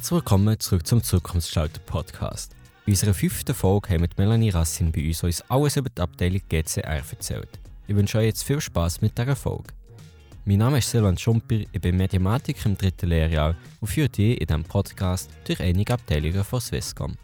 Herzlich willkommen zurück zum Zukunftsgestalter Podcast. In unserer fünften Folge haben wir Melanie Rassin bei uns uns alles über die Abteilung GCR erzählt. Ich wünsche euch jetzt viel Spaß mit dieser Folge. Mein Name ist Silvan Schumper, ich bin Mediamatik im dritten Lehrjahr und führe dich in diesem Podcast durch einige Abteilungen von Swisscom.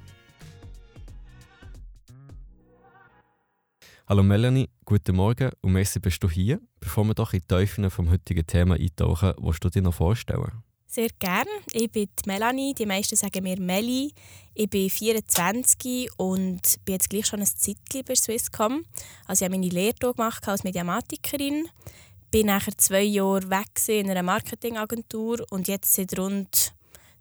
Hallo Melanie, guten Morgen und merci bist du hier. Bevor wir doch in die Teufeln vom heutigen Thema eintauchen, willst du dich noch vorstellen? Sehr gerne. Ich bin Melanie, die meisten sagen mir Meli. Ich bin 24 und bin jetzt gleich schon ein Zeitchen bei Swisscom. Also ich habe meine Lehre gemacht als Mediamatikerin. Bin nachher zwei Jahre weg in einer Marketingagentur und jetzt seit rund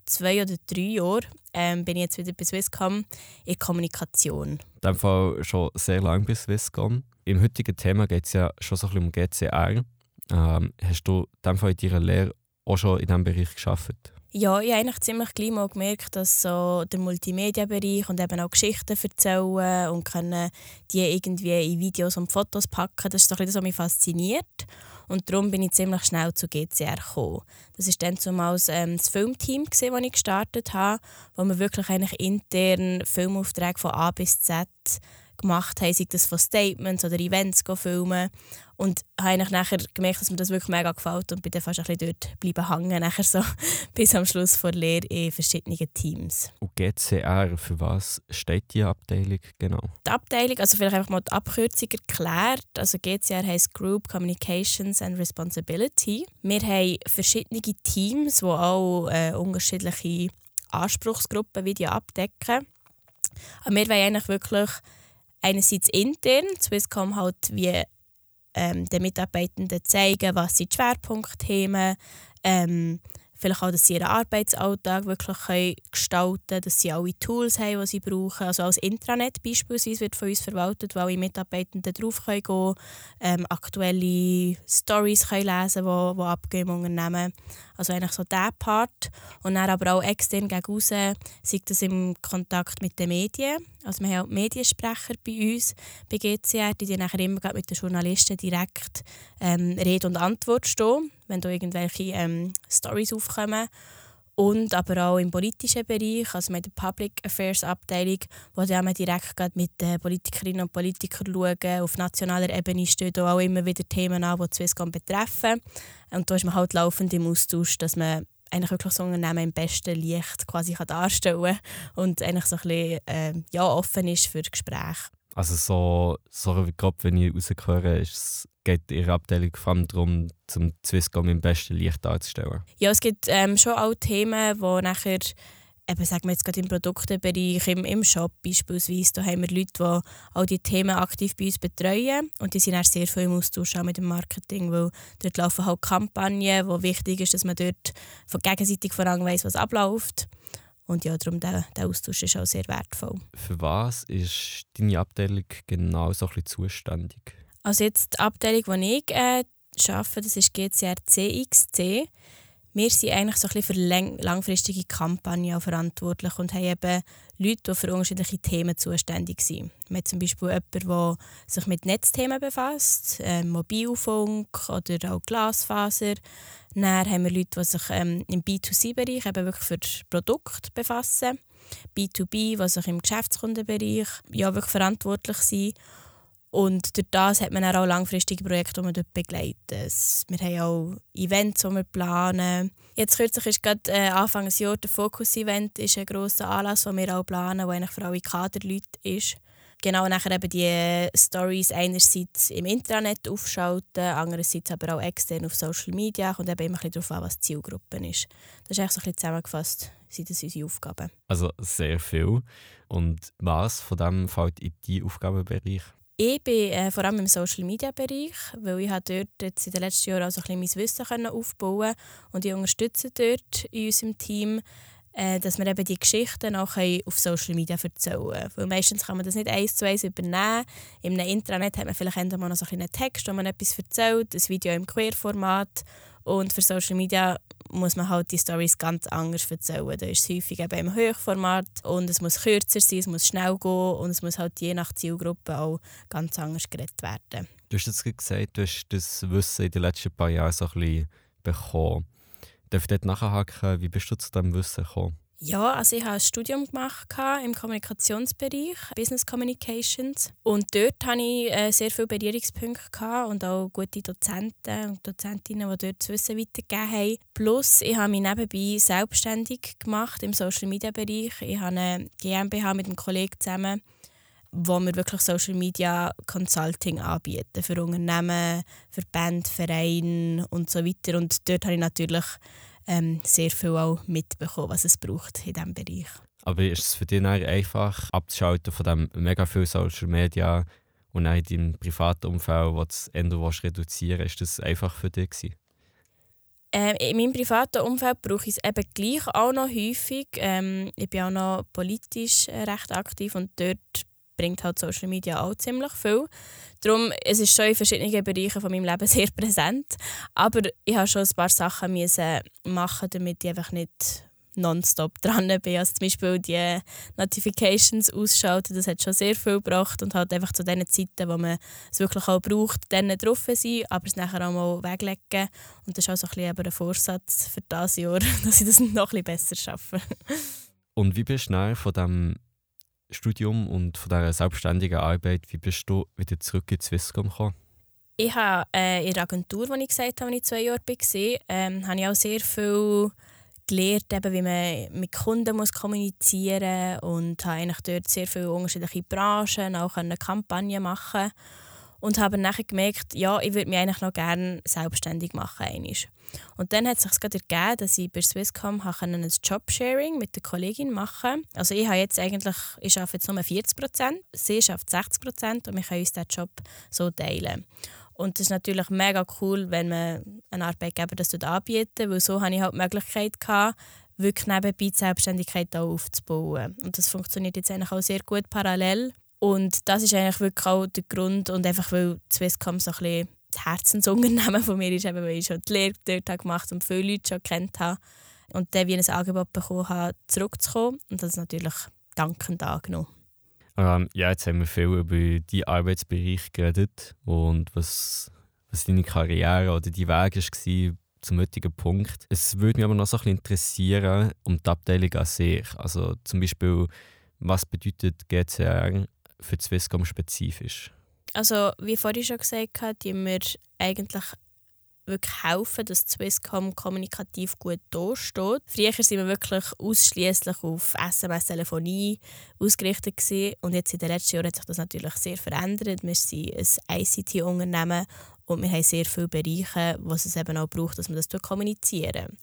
zwei oder drei Jahren ähm, bin ich jetzt wieder bei Swisscom in Kommunikation. In diesem Fall schon sehr lange bei Swisscom. Im heutigen Thema geht es ja schon so ein bisschen um GCR. Ähm, hast du in, dem Fall in deiner Lehre auch schon in diesem Bereich gearbeitet? Ja, ich habe eigentlich ziemlich gleich mal gemerkt, dass so der Multimedia-Bereich und eben auch Geschichten erzählen und können die irgendwie in Videos und Fotos packen, das ist ein bisschen, was mich fasziniert. Und darum bin ich ziemlich schnell zu GCR gekommen. Das war dann zumals ähm, das Filmteam, das ich gestartet habe, wo wir wirklich eigentlich intern Filmaufträge von A bis Z gemacht haben, sei das von Statements oder Events filmen. Und habe eigentlich nachher gemerkt, dass mir das wirklich mega gefällt und bin dann fast ein bisschen dort bleiben hängen, nachher so bis am Schluss der Lehre in verschiedenen Teams. Und GCR, für was steht die Abteilung genau? Die Abteilung, also vielleicht einfach mal die Abkürzung erklärt. Also GCR heisst Group Communications and Responsibility. Wir haben verschiedene Teams, die auch äh, unterschiedliche Anspruchsgruppen Video abdecken. Aber wir wollen eigentlich wirklich einerseits intern, Swisscom halt wie ähm, den Mitarbeitenden zeigen, was sind die Schwerpunktthemen, ähm, vielleicht auch, dass sie ihren Arbeitsalltag wirklich können gestalten können, dass sie alle Tools haben, die sie brauchen. Also als Intranet beispielsweise wird von uns verwaltet, wo alle Mitarbeitenden drauf können gehen ähm, aktuelle Stories können lesen können, die, die im Unternehmen. Also eigentlich so dieser Part. Und dann aber auch extern gegen raus, sei das im Kontakt mit den Medien. Also wir haben auch Mediensprecher bei uns, bei GCR, die dann immer mit den Journalisten direkt ähm, Rede und Antwort stehen, wenn da irgendwelche ähm, Stories aufkommen. Und aber auch im politischen Bereich, also mit der Public Affairs Abteilung, wo dann direkt mit den Politikerinnen und Politikern schauen. Auf nationaler Ebene stehen auch immer wieder Themen an, die Swisscom betreffen. Und da ist man halt laufend im Austausch, dass man eigentlich wirklich so ein Unternehmen im besten Licht quasi darstellen kann und eigentlich so ein bisschen äh, ja, offen ist für Gespräche. Also so, so gerade wenn ich rausgehöre, ist geht Ihre Abteilung vor allem darum, zum Swisscom im besten Licht darzustellen? Ja, es gibt ähm, schon auch Themen, die nachher eben, sagen wir jetzt gerade im Produktebereich, im, im Shop beispielsweise, da haben wir Leute, die all diese Themen aktiv bei uns betreuen und die sind auch sehr viel im Austausch mit dem Marketing, weil dort laufen halt Kampagnen, wo wichtig ist, dass man dort von gegenseitig voran weiss, was abläuft. Und ja, darum der, der Austausch ist auch sehr wertvoll. Für was ist deine Abteilung genau so ein bisschen zuständig? Also jetzt die Abteilung, die ich äh, arbeite, das ist GCR CXC wir sind eigentlich so ein bisschen für langfristige Kampagnen verantwortlich und haben eben Leute, die für unterschiedliche Themen zuständig sind. Wir haben zum Beispiel jemanden, der sich mit Netzthemen befasst, äh, Mobilfunk oder auch Glasfaser. Dann haben wir Leute, die sich ähm, im B2C-Bereich eben wirklich für das Produkt befassen. B2B, die sich im Geschäftskundenbereich ja, wirklich verantwortlich sind. Und durch das hat man auch langfristige Projekte, die man dort begleitet. Wir haben auch Events, die wir planen. Jetzt kürzlich ist gerade äh, Anfang des Jahres der Focus-Event ein grosser Anlass, den wir auch planen, der eigentlich für alle Kaderleute ist. Genau, nachher eben die Stories einerseits im Intranet aufschalten, andererseits aber auch extern auf Social Media. Kommt eben immer ein darauf an, was die Zielgruppe ist. Das ist eigentlich so ein bisschen zusammengefasst, sind das unsere Aufgaben. Also sehr viel. Und was von dem fällt in deinen Aufgabenbereich? Ich bin äh, vor allem im Social Media Bereich, weil ich dort jetzt in den letzten Jahren also ein bisschen mein Wissen aufbauen und ich unterstütze dort in unserem Team, äh, dass wir eben die Geschichten auch auf Social Media erzählen. Weil meistens kann man das nicht eins zu eins übernehmen. In einem Intranet hat man vielleicht einmal noch so einen Text, wo man etwas erzählt, ein Video im Queerformat und für Social Media muss man halt die Stories ganz anders erzählen. Da ist es häufig eben im Hochformat und es muss kürzer sein, es muss schnell gehen und es muss halt je nach Zielgruppe auch ganz anders geredet werden. Du hast jetzt gesagt, du hast das Wissen in den letzten paar Jahren so ein bisschen bekommen. Darf ich dort nachhaken, wie bist du zu diesem Wissen gekommen? Ja, also ich habe ein Studium gemacht im Kommunikationsbereich, Business Communications. Und dort hatte ich äh, sehr viele Berührungspunkte und auch gute Dozenten und Dozentinnen, die dort das Wissen weitergegeben haben. Plus, ich habe mich nebenbei selbstständig gemacht im Social Media Bereich. Ich habe eine GmbH mit einem Kollegen zusammen, wo wir wirklich Social Media Consulting anbieten für Unternehmen, für Band, Vereine und so weiter. Und dort habe ich natürlich ähm, sehr viel auch mitbekommen, was es braucht in diesem Bereich. Aber ist es für dich einfach abzuschalten von dem mega viel Social Media und auch in deinem privaten Umfeld, wo du das Ende reduzieren willst, ist das einfach für dich gewesen? Ähm, in meinem privaten Umfeld brauche ich es eben gleich auch noch häufig. Ähm, ich bin auch noch politisch äh, recht aktiv und dort bringt halt Social Media auch ziemlich viel. Darum, es ist schon in verschiedenen Bereichen von meinem Leben sehr präsent. Aber ich habe schon ein paar Sachen müssen machen, damit ich einfach nicht nonstop dran bin. Also zum Beispiel die Notifications ausschalten, das hat schon sehr viel gebracht und halt einfach zu den Zeiten, wo man es wirklich auch braucht, dann drauf sein, aber es nachher auch mal weglegen. Und das ist auch so ein, bisschen ein Vorsatz für dieses Jahr, dass ich das noch ein bisschen besser schaffe. Und wie bist du von dem Studium und von dieser selbstständigen Arbeit, wie bist du wieder zurück in Swisscom gekommen? Ich habe äh, in der Agentur, wo ich gesagt habe, als ich zwei Jahre war, ähm, habe ich auch sehr viel gelernt, eben, wie man mit Kunden muss kommunizieren muss und habe eigentlich dort sehr viele unterschiedliche Branchen, auch eine Kampagne machen und habe nachher gemerkt, ja, ich würde mich eigentlich noch gerne selbstständig machen. Einmal. Und dann hat es sich gerade ergeben, dass ich bei Swisscom ein Jobsharing mit der Kollegin machen Also ich habe jetzt eigentlich, ich arbeite jetzt nur 40 Prozent, sie schafft 60 Prozent und wir können uns diesen Job so teilen. Und das ist natürlich mega cool, wenn man einen Arbeitgeber das anbietet, weil so hatte ich halt die Möglichkeit, gehabt, wirklich nebenbei die Selbstständigkeit auch aufzubauen. Und das funktioniert jetzt eigentlich auch sehr gut parallel. Und das ist eigentlich wirklich auch der Grund und einfach, weil Swisscom so ein bisschen das Herzensunternehmen von mir ist, eben, weil ich schon die Lehre dort gemacht und viele Leute schon kennt habe. Und dann wie ein Angebot bekommen habe, zurückzukommen. Und das ist natürlich dankend angenommen. Ähm, ja, jetzt haben wir viel über deinen Arbeitsbereich geredet und was, was deine Karriere oder dein Weg war zum heutigen Punkt. Es würde mich aber noch so ein bisschen interessieren um die Abteilung an sich. Also zum Beispiel, was bedeutet GCR für Swisscom spezifisch? Also, wie vorhin schon gesagt habe, die wir eigentlich wirklich helfen, dass Swisscom kommunikativ gut dasteht. Früher waren wir wirklich ausschließlich auf SMS-Telefonie ausgerichtet gewesen. und jetzt in den letzten Jahren hat sich das natürlich sehr verändert. Wir sind ein ICT-Unternehmen und wir haben sehr viele Bereiche, was es eben auch braucht, dass wir das kommunizieren.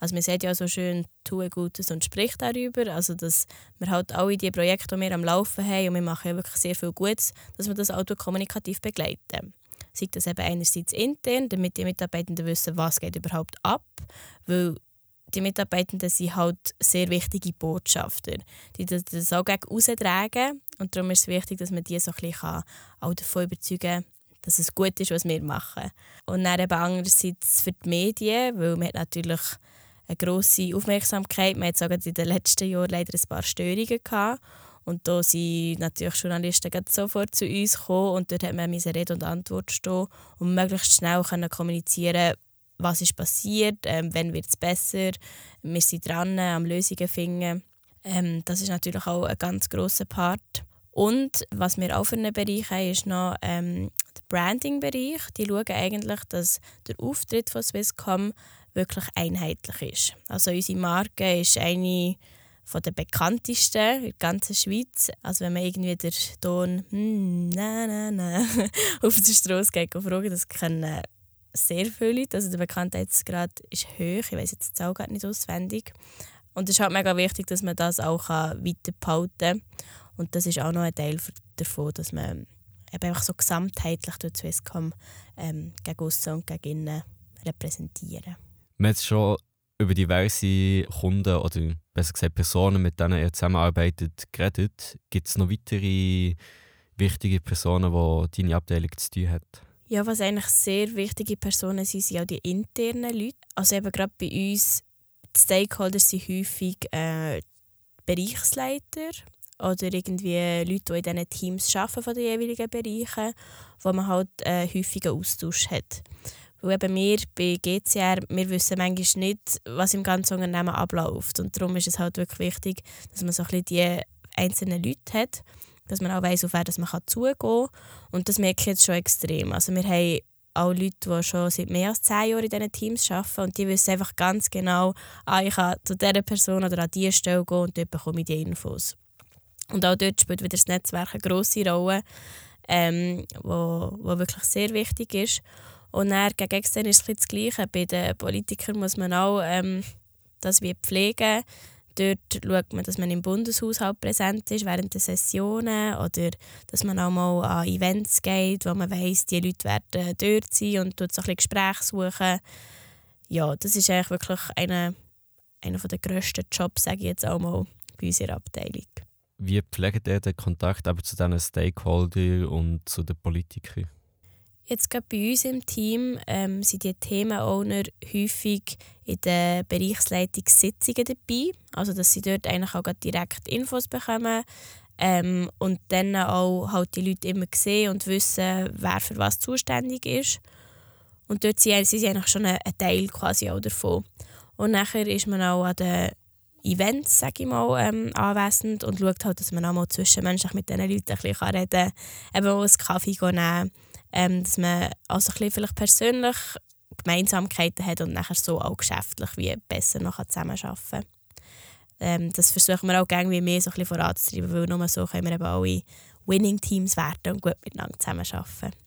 Also man sagt ja so schön, tue Gutes und sprich darüber. Also dass wir halt alle die Projekte, die wir am Laufen haben, und wir machen ja wirklich sehr viel Gutes, dass wir das auch kommunikativ begleiten. Sei das eben einerseits intern, damit die Mitarbeitenden wissen, was geht überhaupt ab, weil die Mitarbeitenden sind halt sehr wichtige Botschafter, die das auch gegen raustragen und darum ist es wichtig, dass man die so ein bisschen auch davon überzeugen kann, dass es gut ist, was wir machen. Und dann eben andererseits für die Medien, weil man natürlich eine grosse Aufmerksamkeit. Hatten sogar in den letzten Jahren leider ein paar Störungen. Gehabt. Und da sind natürlich Journalisten sofort zu uns gekommen und dort hat man Rede und Antwort stehen und möglichst schnell können kommunizieren was ist passiert, ähm, wann wird es besser. Wir sind dran am Lösungen finden. Ähm, das ist natürlich auch ein ganz grosser Part. Und was wir auch für einen Bereich haben, ist noch ähm, der Branding-Bereich. Die schauen eigentlich, dass der Auftritt von Swisscom wirklich einheitlich ist. Also unsere Marke ist eine von der bekanntesten in der ganzen Schweiz. Also wenn man irgendwie den Ton hm, na, na, na, auf der Straße geht und fragt, das kennen sehr viele Leute. Also der Bekanntheitsgrad ist hoch. Ich weiß jetzt die Zahl gar nicht auswendig. Und es ist halt mega wichtig, dass man das auch weiter behalten kann. Und das ist auch noch ein Teil davon, dass man eben einfach so gesamtheitlich durch Swisscom ähm, gegen aussen und gegen innen repräsentieren. Wir haben schon über diverse Kunden oder besser gesagt Personen, mit denen ihr zusammenarbeitet, geredet. Gibt es noch weitere wichtige Personen, die deine Abteilung zu tun haben? Ja, was eigentlich sehr wichtige Personen sind, sind auch die internen Leute. Also eben gerade bei uns, die Stakeholders sind häufig äh, Bereichsleiter oder irgendwie Leute, die in diesen Teams arbeiten von den jeweiligen Bereichen, wo man halt äh, häufigen Austausch hat. Weil eben wir bei GCR, wir wissen manchmal nicht, was im ganzen Unternehmen abläuft. Und darum ist es halt wirklich wichtig, dass man so ein bisschen die einzelnen Leute hat, dass man auch weiss, auf wen man zugehen kann. Und das merke ich jetzt schon extrem. Also wir haben auch Leute, die schon seit mehr als zehn Jahren in diesen Teams arbeiten und die wissen einfach ganz genau, ah, ich kann zu dieser Person oder an diese Stelle gehen und dort bekomme ich die Infos. Und auch dort spielt wieder das Netzwerk eine grosse Rolle, ähm, wo, wo wirklich sehr wichtig ist. Und dann gegen extern ist es das Gleiche. Bei den Politikern muss man auch ähm, das wie pflegen. Dort schaut man, dass man im Bundeshaushalt präsent ist während der Sessionen oder dass man auch mal an Events geht, wo man weiss, die Leute werden dort sein und dort so ein Gespräche suchen. Ja, das ist eigentlich wirklich einer, einer der grössten Jobs, sage ich jetzt auch mal, bei unserer Abteilung. Wie pflegt ihr den Kontakt aber zu diesen Stakeholdern und zu den Politikern? Jetzt gerade bei uns im Team ähm, sind die Themenowner häufig in den Bereichsleitungssitzungen dabei. Also dass sie dort eigentlich auch direkt Infos bekommen ähm, und dann auch halt die Leute immer sehen und wissen, wer für was zuständig ist. Und dort sind sie eigentlich schon ein Teil quasi auch davon. Und nachher ist man auch an den Events, sage ich mal, ähm, anwesend und schaut halt, dass man auch mal zwischenmenschlich mit diesen Leuten ein bisschen reden kann, eben mal einen Kaffee nehmen ähm, dass man also ein vielleicht persönlich Gemeinsamkeiten hat und nachher so auch geschäftlich wie besser noch zusammenarbeiten kann. Ähm, das versuchen wir auch irgendwie mehr so ein voranzutreiben, weil nur so können wir eben alle Winning-Teams werden und gut miteinander zusammenarbeiten.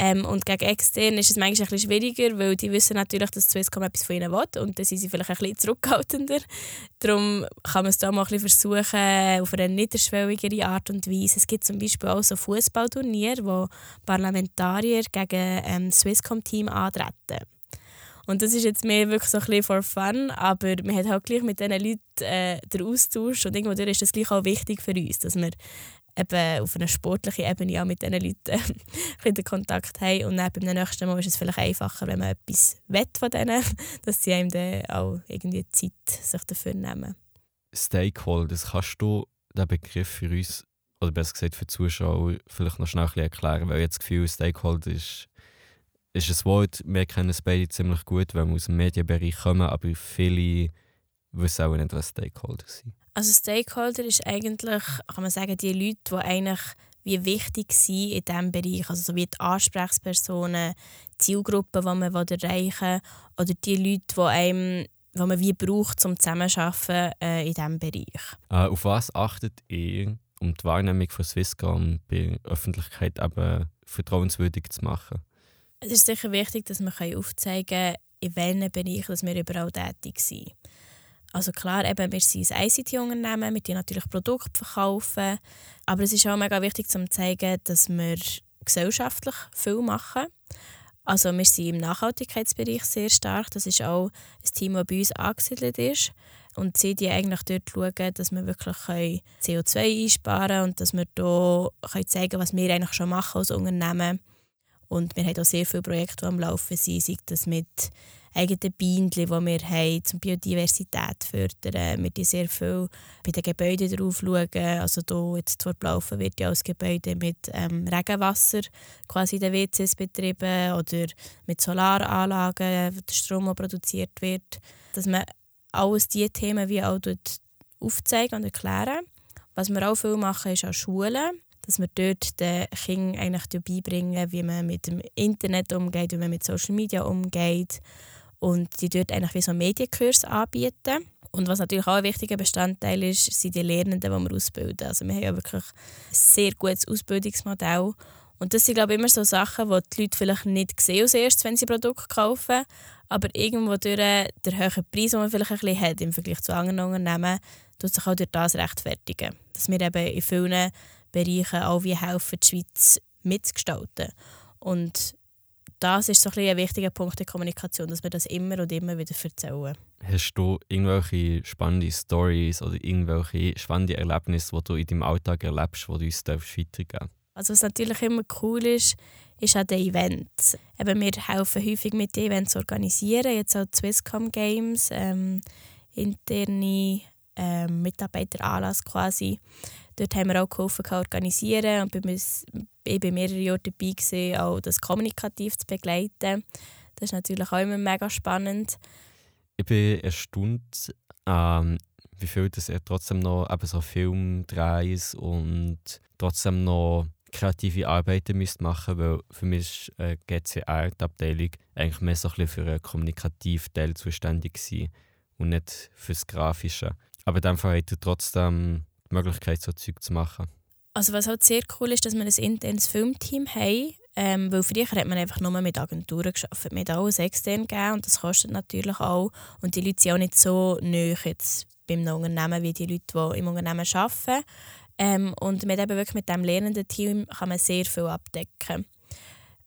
Ähm, und gegen extern ist es manchmal ein schwieriger, weil die wissen natürlich, dass Swisscom etwas von ihnen will und dann sind sie vielleicht bisschen zurückhaltender. Darum kann man es da mal ein versuchen, auf eine niederschwelligere Art und Weise. Es gibt zum Beispiel auch so Fußballturniere, wo Parlamentarier gegen ähm, Swisscom-Team antreten. Und das ist jetzt mehr wirklich so ein bisschen for fun, aber man hat halt gleich mit diesen Leuten äh, den Austausch und irgendwo ist das gleich auch wichtig für uns, dass wir eben auf einer sportlichen Ebene auch mit diesen Leuten äh, den Kontakt haben. Und dann beim nächsten Mal ist es vielleicht einfacher, wenn man etwas will von denen, dass sie einem dann auch irgendwie Zeit sich dafür nehmen. Stakeholders, kannst du den Begriff für uns, oder besser gesagt für die Zuschauer, vielleicht noch schnell erklären? Weil ich das Gefühl, Stakeholder ist, ist ein Wort, wir kennen es beide ziemlich gut, weil wir aus dem Medienbereich kommen, aber viele wissen auch nicht, was Stakeholder sind. Also Stakeholder ist eigentlich, kann man sagen, die Leute, die eigentlich wie wichtig sind in diesem Bereich. Also so wie die Ansprechpersonen, Zielgruppen, die man erreichen will, oder die Leute, die einem die man wie braucht, um zusammenzuarbeiten äh, in diesem Bereich. Äh, auf was achtet ihr, um die Wahrnehmung von Swisscom bei der Öffentlichkeit eben vertrauenswürdig zu machen? Es ist sicher wichtig, dass man aufzeigen kann, in welchen Bereichen wir überall tätig sind. Also klar, eben, wir sind ein ICT-Unternehmen, wir natürlich Produkte verkaufen, aber es ist auch mega wichtig zu zeigen, dass wir gesellschaftlich viel machen. Also wir sind im Nachhaltigkeitsbereich sehr stark. Das ist auch ein Team, das bei uns angesiedelt ist. Und sie die eigentlich dort schauen, dass wir wirklich CO2 einsparen können und dass wir hier zeigen können, was wir eigentlich schon machen als Unternehmen. Und wir haben auch sehr viele Projekte, die am Laufen sind, sei das mit eigenen Bienen, die wir haben, zum Biodiversität fördern. Wir schauen sehr viel bei den Gebäuden drauf. Schauen. Also hier jetzt Laufen wird ja als Gebäude mit ähm, Regenwasser quasi in den WCs betrieben oder mit Solaranlagen, wo der Strom produziert wird. Dass man alles diese Themen wie auch aufzeigen und erklären. Was wir auch viel machen, ist an Schulen dass wir dort den Kindern eigentlich beibringen, wie man mit dem Internet umgeht, wie man mit Social Media umgeht und die dort eigentlich wie so Medienkurs anbieten. Und was natürlich auch ein wichtiger Bestandteil ist, sind die Lernenden, die wir ausbilden. Also wir haben ja wirklich ein sehr gutes Ausbildungsmodell. Und das sind, glaube ich, immer so Sachen, die die Leute vielleicht nicht sehen als erstes, wenn sie Produkte kaufen. Aber irgendwo durch den hohen Preis, den man vielleicht ein bisschen hat im Vergleich zu anderen Unternehmen, tut sich auch durch das rechtfertigen. Dass wir eben in vielen Bereichen auch wie helfen, die Schweiz mitzugestalten. Und das ist so ein, ein wichtiger Punkt der Kommunikation, dass wir das immer und immer wieder erzählen. Hast du irgendwelche spannende Stories oder irgendwelche spannende Erlebnisse, die du in deinem Alltag erlebst, die du uns weitergeben darfst? Also was natürlich immer cool ist, ist auch den Events. Eben, wir helfen häufig mit den Events zu organisieren, jetzt auch Swisscom Games, ähm, interne ähm, Mitarbeiteranlass quasi Dort haben wir auch geholfen, organisieren und ich war mehrere Jahre dabei, gewesen, auch das kommunikativ zu begleiten. Das ist natürlich auch immer mega spannend. Ich bin erstaunt, ähm, wie viel das er trotzdem noch eben so Filmdrehs und trotzdem noch kreative Arbeiten müsst machen weil für mich ist äh, GCR, die Abteilung, eigentlich mehr so ein bisschen für einen kommunikativen Teil zuständig und nicht fürs Grafische. Aber in dem Fall hat er trotzdem die Möglichkeit, so Zeug zu machen. Also was halt sehr cool ist, dass wir ein internes Filmteam haben, ähm, weil früher hat man einfach nur mit Agenturen. Man hat alles extern gegeben und das kostet natürlich auch. Und die Leute sind auch nicht so neu jetzt beim Unternehmen wie die Leute, die im Unternehmen arbeiten. Ähm, und mit, eben wirklich mit dem lernenden Team kann man sehr viel abdecken.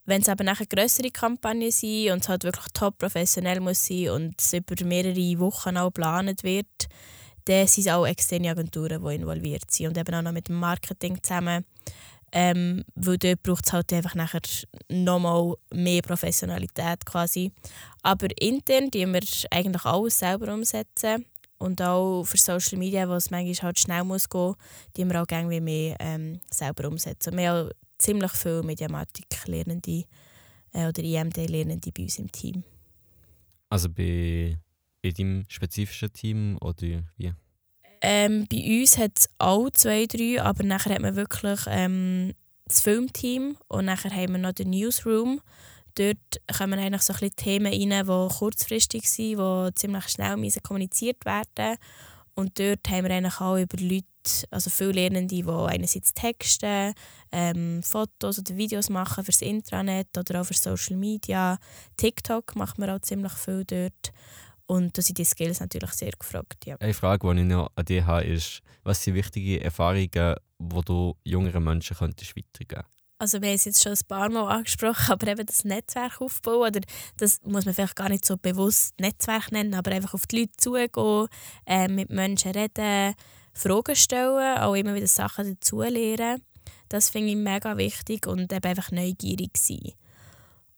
Wenn es aber nachher größere Kampagnen sind und es halt wirklich top professionell muss sein und es über mehrere Wochen auch geplant wird, dann sind es auch externe Agenturen, die involviert sind und eben auch noch mit dem Marketing zusammen. Ähm, weil dort braucht es halt einfach nachher nochmal mehr Professionalität quasi. Aber intern die wir eigentlich alles selber umsetzen und auch für Social Media, wo es manchmal halt schnell muss gehen, die wir auch irgendwie mehr ähm, selber umsetzen. Wir haben ziemlich viele Mediamatik-Lernende äh, oder IMD-Lernende bei uns im Team. Also bei, bei deinem spezifischen Team oder wie? Ähm, bei uns hat es auch zwei, drei, aber nachher hat man wirklich ähm, das Filmteam und nachher haben wir noch den Newsroom. Dort kommen eigentlich so ein bisschen Themen rein, die kurzfristig sind, die ziemlich schnell müssen kommuniziert werden Und dort haben wir eigentlich auch über Leute, also viele Lernende, die einerseits Texte, ähm, Fotos oder Videos machen fürs Intranet oder auch für Social Media. TikTok macht man auch ziemlich viel dort. Und da sind die Skills natürlich sehr gefragt. Ja. Eine Frage, die ich noch an dich habe, ist, was sind wichtige Erfahrungen, die du jüngeren Menschen könntest weitergeben also wir haben es jetzt schon ein paar Mal angesprochen, aber eben das Netzwerk aufbauen, oder das muss man vielleicht gar nicht so bewusst Netzwerk nennen, aber einfach auf die Leute zugehen, äh, mit Menschen reden, Fragen stellen, auch immer wieder Sachen dazulernen. Das finde ich mega wichtig und eben einfach neugierig sein.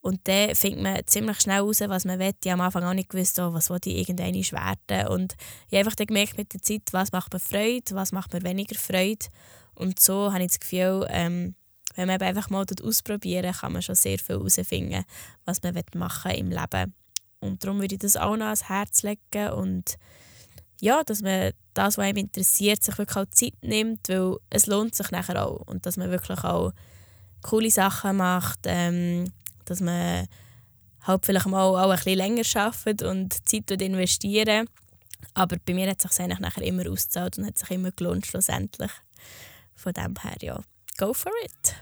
Und dann findet man ziemlich schnell raus, was man will. Ich habe am Anfang auch nicht gewusst, oh, was ich irgendeine werden. Und ich habe einfach dann gemerkt mit der Zeit, was macht mir Freude, was macht mir weniger Freude. Und so habe ich das Gefühl, ähm, wenn man einfach mal ausprobieren kann man schon sehr viel herausfinden, was man machen will im Leben. Und darum würde ich das auch noch ans Herz legen und ja, dass man das, was einem interessiert, sich wirklich auch Zeit nimmt, weil es lohnt sich nachher auch. Und dass man wirklich auch coole Sachen macht, ähm, dass man halt vielleicht mal auch ein bisschen länger arbeitet und Zeit investieren. Aber bei mir hat es sich eigentlich nachher immer ausgezahlt und hat sich immer gelohnt schlussendlich. Von dem her, ja, go for it.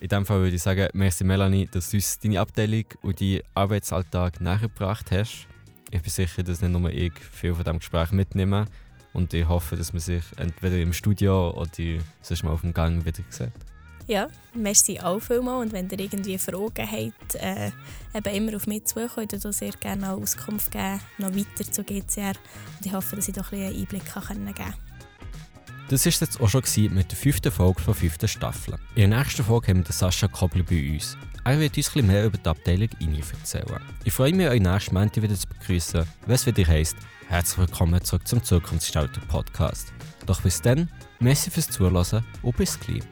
In diesem Fall würde ich sagen, merci Melanie, dass du uns deine Abteilung und deinen Arbeitsalltag nachgebracht hast. Ich bin sicher, dass nicht nur ich viel von diesem Gespräch mitnehme und ich hoffe, dass man sich entweder im Studio oder sonst mal auf dem Gang wieder sieht. Ja, merci auch vielmals. Und wenn ihr irgendwie Fragen habt, äh, eben immer auf mich zukommen, ich sehr gerne auch Auskunft geben, noch weiter zu GCR. Und ich hoffe, dass ich doch ein einen Einblick geben kann. Das war jetzt auch schon mit der fünften Folge der fünften Staffel. In der nächsten Folge haben wir Sascha Kobler bei uns. Er wird uns etwas mehr über die Abteilung INI erzählen. Ich freue mich, euch nächsten Montag wieder zu begrüßen, was wieder heisst, herzlich willkommen zurück zum Zukunftsgestalter Podcast. Doch bis dann, merci fürs Zuhören und bis gleich.